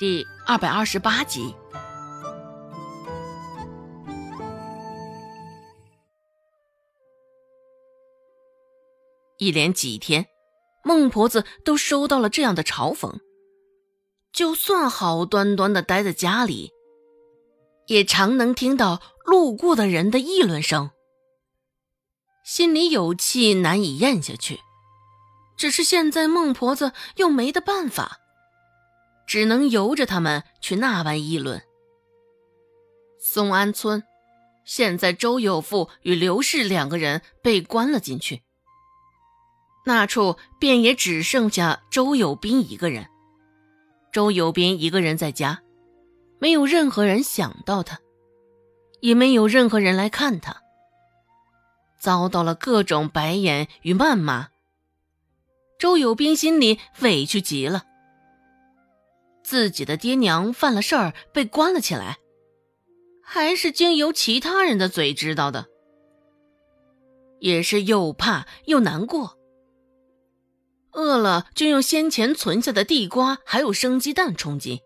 第二百二十八集。一连几天，孟婆子都收到了这样的嘲讽。就算好端端的待在家里，也常能听到路过的人的议论声，心里有气难以咽下去。只是现在孟婆子又没得办法，只能由着他们去那般议论。松安村，现在周有富与刘氏两个人被关了进去，那处便也只剩下周有斌一个人。周有斌一个人在家，没有任何人想到他，也没有任何人来看他，遭到了各种白眼与谩骂。周有斌心里委屈极了，自己的爹娘犯了事儿被关了起来，还是经由其他人的嘴知道的，也是又怕又难过。饿了就用先前存下的地瓜还有生鸡蛋充饥。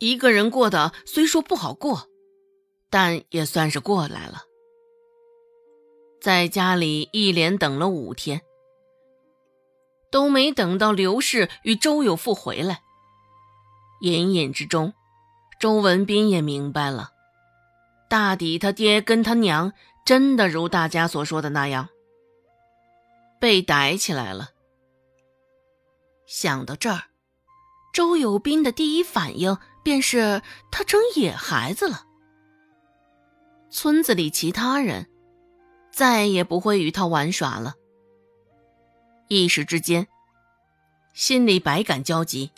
一个人过得虽说不好过，但也算是过来了。在家里一连等了五天。都没等到刘氏与周有富回来，隐隐之中，周文斌也明白了，大抵他爹跟他娘真的如大家所说的那样，被逮起来了。想到这儿，周有斌的第一反应便是他成野孩子了，村子里其他人再也不会与他玩耍了。一时之间，心里百感交集。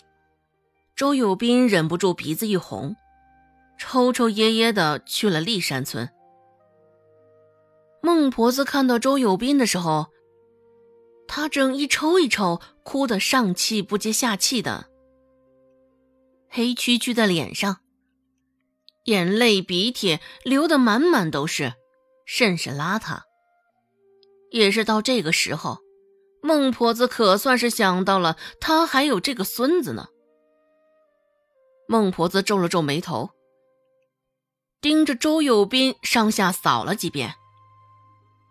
周有斌忍不住鼻子一红，抽抽噎噎的去了立山村。孟婆子看到周有斌的时候，他正一抽一抽，哭得上气不接下气的，黑黢黢的脸上，眼泪鼻涕流得满满都是，甚是邋遢。也是到这个时候。孟婆子可算是想到了，她还有这个孙子呢。孟婆子皱了皱眉头，盯着周有斌上下扫了几遍，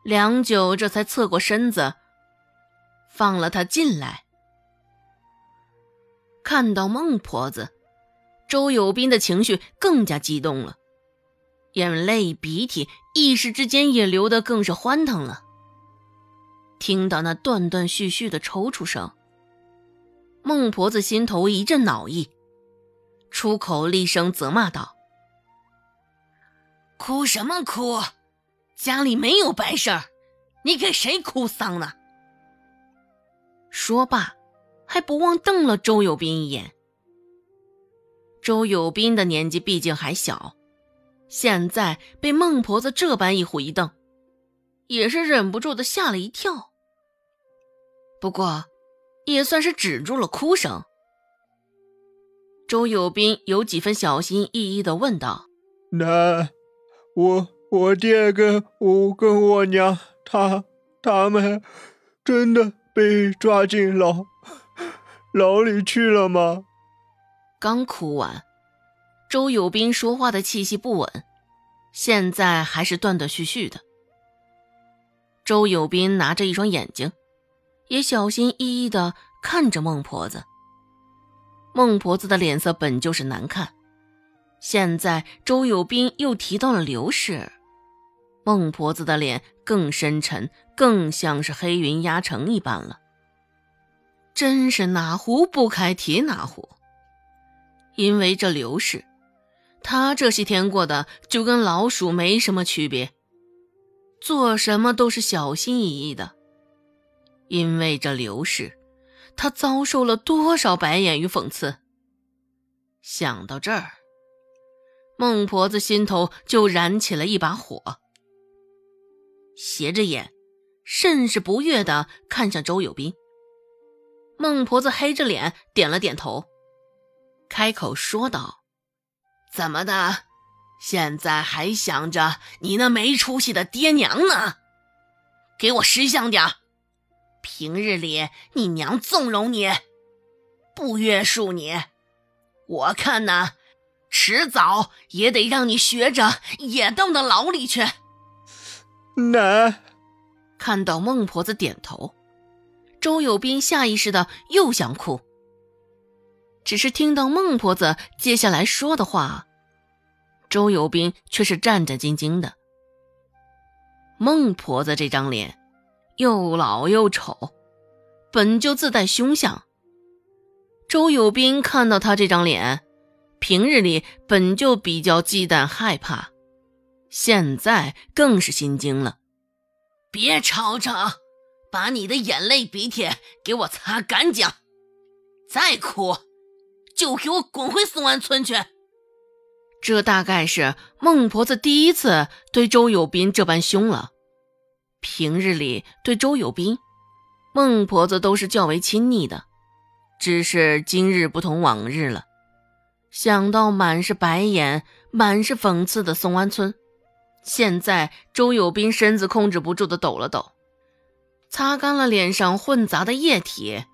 良久，这才侧过身子，放了他进来。看到孟婆子，周有斌的情绪更加激动了，眼泪鼻涕一时之间也流得更是欢腾了。听到那断断续续的抽搐声，孟婆子心头一阵恼意，出口厉声责骂道：“哭什么哭？家里没有白事儿，你给谁哭丧呢？”说罢，还不忘瞪了周有斌一眼。周有斌的年纪毕竟还小，现在被孟婆子这般一唬一瞪。也是忍不住的吓了一跳，不过也算是止住了哭声。周有斌有几分小心翼翼的问道：“那我我爹跟我跟我娘他他们真的被抓进牢牢里去了吗？”刚哭完，周有斌说话的气息不稳，现在还是断断续续的。周有斌拿着一双眼睛，也小心翼翼地看着孟婆子。孟婆子的脸色本就是难看，现在周有斌又提到了刘氏，孟婆子的脸更深沉，更像是黑云压城一般了。真是哪壶不开提哪壶。因为这刘氏，他这些天过的就跟老鼠没什么区别。做什么都是小心翼翼的，因为这刘氏，他遭受了多少白眼与讽刺。想到这儿，孟婆子心头就燃起了一把火，斜着眼，甚是不悦的看向周有斌。孟婆子黑着脸点了点头，开口说道：“怎么的？”现在还想着你那没出息的爹娘呢，给我识相点平日里你娘纵容你，不约束你。我看呐，迟早也得让你学着也到那牢里去。奶，看到孟婆子点头，周有斌下意识的又想哭。只是听到孟婆子接下来说的话，周友斌却是战战兢兢的。孟婆子这张脸又老又丑，本就自带凶相。周友斌看到他这张脸，平日里本就比较忌惮害怕，现在更是心惊了。别吵吵，把你的眼泪鼻涕给我擦干净，再哭。就给我滚回松安村去！这大概是孟婆子第一次对周有斌这般凶了。平日里对周有斌，孟婆子都是较为亲昵的，只是今日不同往日了。想到满是白眼、满是讽刺的松安村，现在周有斌身子控制不住的抖了抖，擦干了脸上混杂的液体。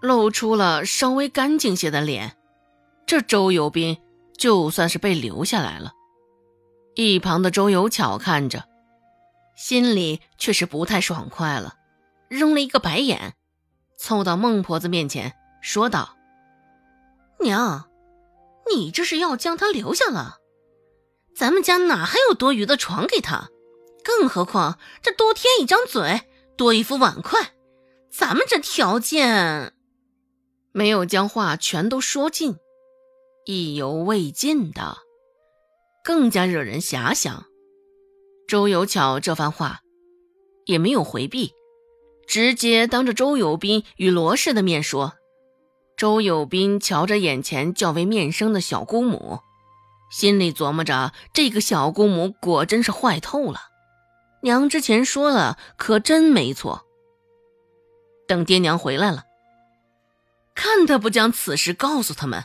露出了稍微干净些的脸，这周有斌就算是被留下来了。一旁的周有巧看着，心里却是不太爽快了，扔了一个白眼，凑到孟婆子面前说道：“娘，你这是要将他留下了？咱们家哪还有多余的床给他？更何况这多添一张嘴，多一副碗筷，咱们这条件……”没有将话全都说尽，意犹未尽的，更加惹人遐想。周有巧这番话也没有回避，直接当着周有斌与罗氏的面说。周有斌瞧着眼前较为面生的小姑母，心里琢磨着：这个小姑母果真是坏透了。娘之前说了，可真没错。等爹娘回来了。看他不将此事告诉他们。